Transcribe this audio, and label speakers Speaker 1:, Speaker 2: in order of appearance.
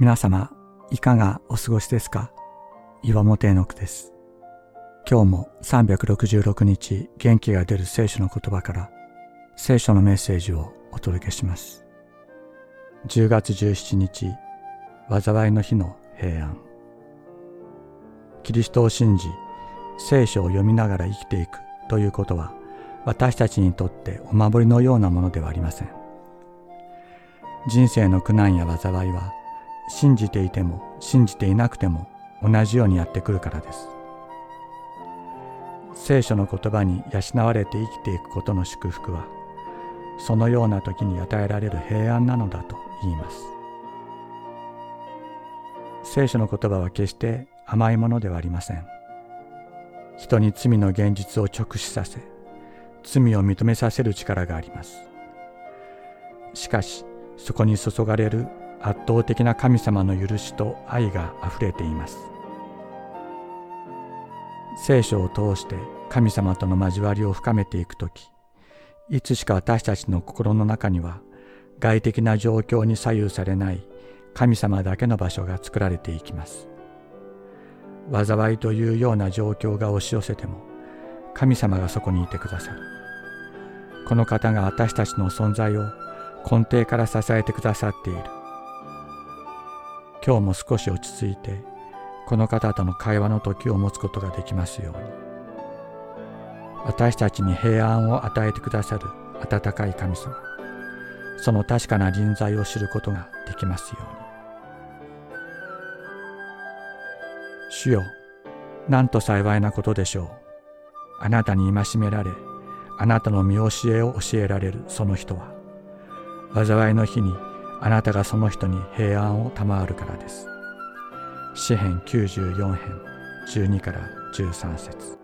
Speaker 1: 皆様、いかがお過ごしですか？岩本絵の句です。今日も366日元気が出る聖書の言葉から聖書のメッセージをお届けします。10月17日、災いの日の平安。キリストを信じ、聖書を読みながら生きていくということは、私たちにとってお守りのようなものではありません。人生の苦難や災いは、信じていても信じていなくても同じようにやってくるからです。聖書の言葉に養われて生きていくことの祝福は、そのような時に与えられる平安なのだと言います。聖書の言葉は決して甘いものではありません。人に罪の現実を直視させ、罪を認めさせる力があります。しかし、そこに注がれる圧倒的な神様の許しと愛があふれています。聖書を通して神様との交わりを深めていく時いつしか私たちの心の中には外的な状況に左右されない神様だけの場所が作られていきます。災いというような状況が押し寄せても神様がそこにいてくださる。この方が私たちの存在を根底から支えてくださっている。今日も少し落ち着いてこの方との会話の時を持つことができますように。私たちに平安を与えてくださる温かい神様。その確かな臨在を知ることができますように。主よなんと幸いなことでしょう。あなたに戒められあなたの見教えを教えられるその人は災いの日にあなたがその人に平安を賜るからです。詩編94編12から13節